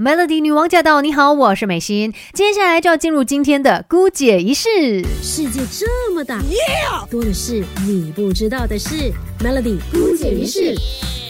Melody 女王驾到！你好，我是美心。接下来就要进入今天的姑姐仪式。世界这么大，多的是你不知道的事。Melody 姑姐仪式。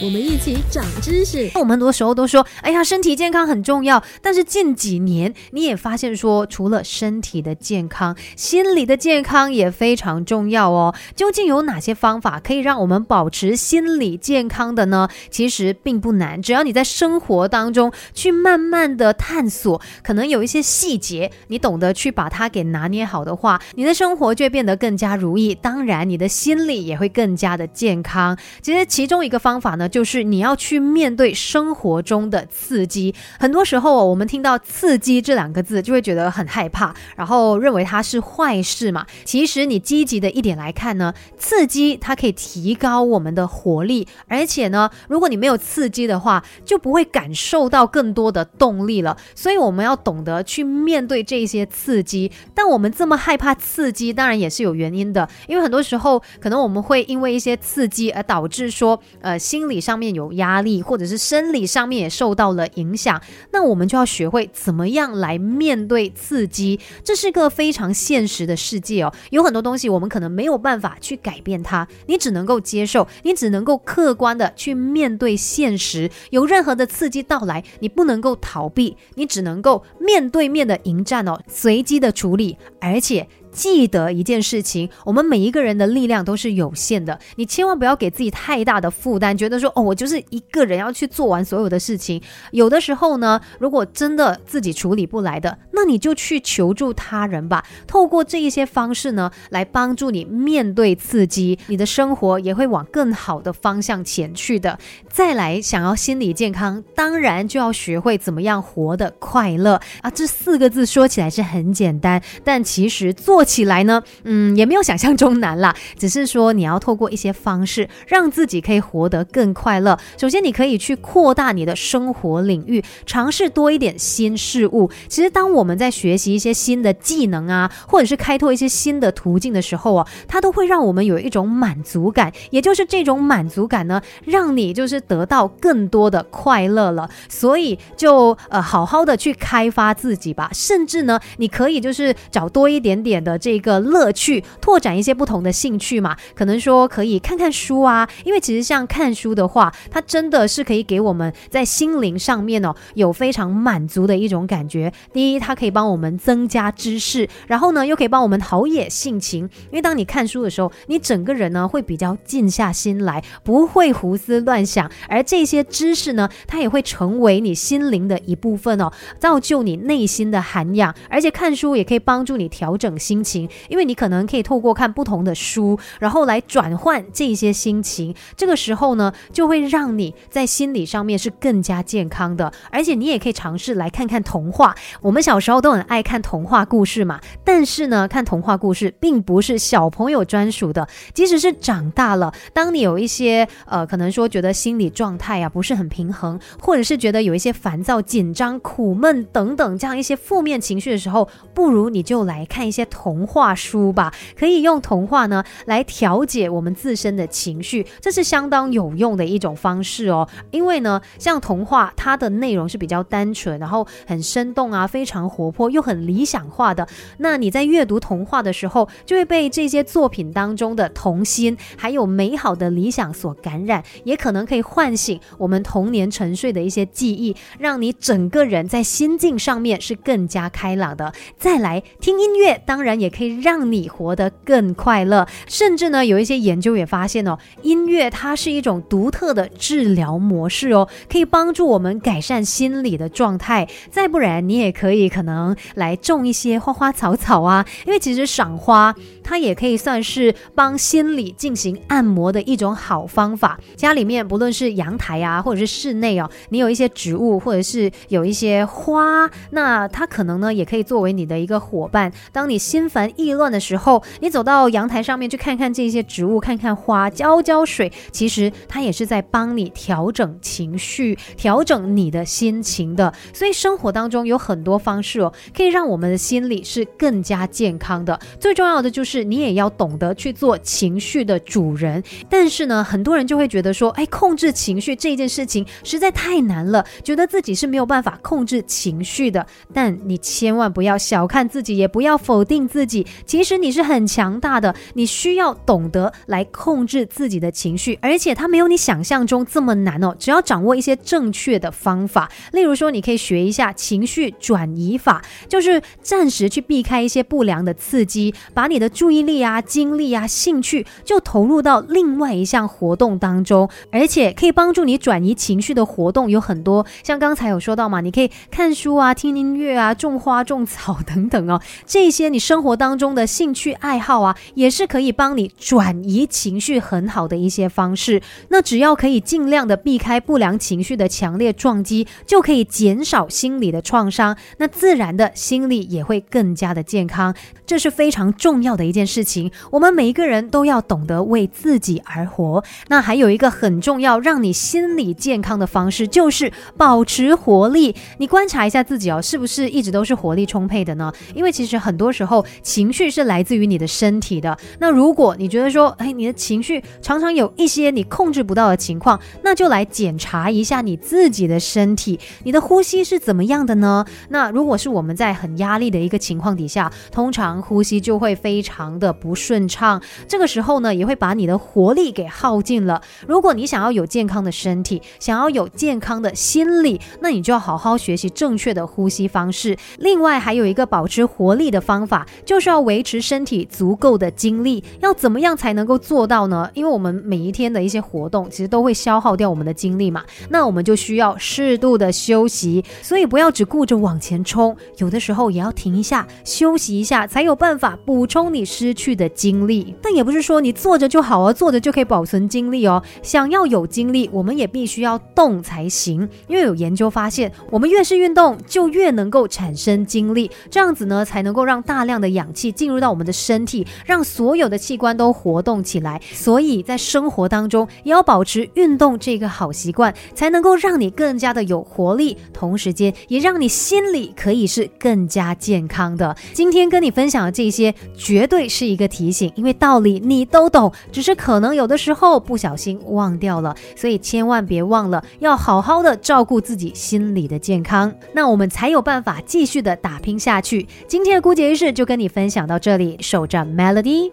我们一起长知识。我们很多时候都说，哎呀，身体健康很重要。但是近几年，你也发现说，除了身体的健康，心理的健康也非常重要哦。究竟有哪些方法可以让我们保持心理健康的呢？其实并不难，只要你在生活当中去慢慢的探索，可能有一些细节，你懂得去把它给拿捏好的话，你的生活就会变得更加如意。当然，你的心理也会更加的健康。其实其中一个方法呢。就是你要去面对生活中的刺激。很多时候，我们听到“刺激”这两个字，就会觉得很害怕，然后认为它是坏事嘛。其实，你积极的一点来看呢，刺激它可以提高我们的活力，而且呢，如果你没有刺激的话，就不会感受到更多的动力了。所以，我们要懂得去面对这些刺激。但我们这么害怕刺激，当然也是有原因的，因为很多时候，可能我们会因为一些刺激而导致说，呃，心理。上面有压力，或者是生理上面也受到了影响，那我们就要学会怎么样来面对刺激。这是个非常现实的世界哦，有很多东西我们可能没有办法去改变它，你只能够接受，你只能够客观的去面对现实。有任何的刺激到来，你不能够逃避，你只能够面对面的迎战哦，随机的处理，而且。记得一件事情，我们每一个人的力量都是有限的，你千万不要给自己太大的负担，觉得说哦，我就是一个人要去做完所有的事情。有的时候呢，如果真的自己处理不来的，那你就去求助他人吧。透过这一些方式呢，来帮助你面对刺激，你的生活也会往更好的方向前去的。再来，想要心理健康，当然就要学会怎么样活得快乐啊。这四个字说起来是很简单，但其实做。起来呢，嗯，也没有想象中难啦，只是说你要透过一些方式，让自己可以活得更快乐。首先，你可以去扩大你的生活领域，尝试多一点新事物。其实，当我们我们在学习一些新的技能啊，或者是开拓一些新的途径的时候啊，它都会让我们有一种满足感。也就是这种满足感呢，让你就是得到更多的快乐了。所以，就呃好好的去开发自己吧。甚至呢，你可以就是找多一点点的。这个乐趣，拓展一些不同的兴趣嘛，可能说可以看看书啊，因为其实像看书的话，它真的是可以给我们在心灵上面哦有非常满足的一种感觉。第一，它可以帮我们增加知识，然后呢又可以帮我们陶冶性情。因为当你看书的时候，你整个人呢会比较静下心来，不会胡思乱想，而这些知识呢，它也会成为你心灵的一部分哦，造就你内心的涵养。而且看书也可以帮助你调整心。情，因为你可能可以透过看不同的书，然后来转换这些心情。这个时候呢，就会让你在心理上面是更加健康的。而且你也可以尝试来看看童话。我们小时候都很爱看童话故事嘛，但是呢，看童话故事并不是小朋友专属的。即使是长大了，当你有一些呃，可能说觉得心理状态啊不是很平衡，或者是觉得有一些烦躁、紧张、苦闷等等这样一些负面情绪的时候，不如你就来看一些。童话书吧，可以用童话呢来调节我们自身的情绪，这是相当有用的一种方式哦。因为呢，像童话，它的内容是比较单纯，然后很生动啊，非常活泼又很理想化的。那你在阅读童话的时候，就会被这些作品当中的童心还有美好的理想所感染，也可能可以唤醒我们童年沉睡的一些记忆，让你整个人在心境上面是更加开朗的。再来听音乐，当然。也可以让你活得更快乐，甚至呢，有一些研究也发现哦，音乐它是一种独特的治疗模式哦，可以帮助我们改善心理的状态。再不然，你也可以可可能来种一些花花草草啊，因为其实赏花它也可以算是帮心理进行按摩的一种好方法。家里面不论是阳台啊，或者是室内哦，你有一些植物或者是有一些花，那它可能呢也可以作为你的一个伙伴。当你心烦意乱的时候，你走到阳台上面去看看这些植物，看看花，浇浇水，其实它也是在帮你调整情绪、调整你的心情的。所以生活当中有很多方式哦，可以让我们的心理是更加健康的。最重要的就是你也要懂得去做情绪的主人。但是呢，很多人就会觉得说，哎，控制情绪这件事情实在太难了，觉得自己是没有办法控制情绪的。但你千万不要小看自己，也不要否定自己，其实你是很强大的。你需要懂得来控制自己的情绪，而且它没有你想象中这么难哦。只要掌握一些正确的方法，例如说，你可以学一下情绪转移法，就是暂时去避开一些不良的刺激，把你的注意力啊、精力啊、兴趣就投入到另外一项活动当中，而且可以帮助你转移情绪的活动有很多，像刚才有说到嘛，你可以看书啊、听音乐啊、种花种草等等哦，这些你生活当中的兴趣爱好啊，也是可以帮你转移情绪很好的一些方式。那只要可以尽量的避开不良情绪的强烈撞击，就可以减少心理的创伤，那自然的心理也会更加的健康。这是非常重要的一一件事情，我们每一个人都要懂得为自己而活。那还有一个很重要，让你心理健康的方式，就是保持活力。你观察一下自己哦，是不是一直都是活力充沛的呢？因为其实很多时候情绪是来自于你的身体的。那如果你觉得说，哎，你的情绪常常有一些你控制不到的情况，那就来检查一下你自己的身体，你的呼吸是怎么样的呢？那如果是我们在很压力的一个情况底下，通常呼吸就会非常常的不顺畅，这个时候呢，也会把你的活力给耗尽了。如果你想要有健康的身体，想要有健康的心理，那你就要好好学习正确的呼吸方式。另外，还有一个保持活力的方法，就是要维持身体足够的精力。要怎么样才能够做到呢？因为我们每一天的一些活动，其实都会消耗掉我们的精力嘛。那我们就需要适度的休息，所以不要只顾着往前冲，有的时候也要停一下，休息一下，才。有办法补充你失去的精力，但也不是说你坐着就好啊，坐着就可以保存精力哦。想要有精力，我们也必须要动才行。因为有研究发现，我们越是运动，就越能够产生精力，这样子呢，才能够让大量的氧气进入到我们的身体，让所有的器官都活动起来。所以在生活当中，也要保持运动这个好习惯，才能够让你更加的有活力，同时间也让你心里可以是更加健康的。今天跟你分享的。这些绝对是一个提醒，因为道理你都懂，只是可能有的时候不小心忘掉了，所以千万别忘了要好好的照顾自己心理的健康，那我们才有办法继续的打拼下去。今天的姑姐仪式就跟你分享到这里，守着 Melody。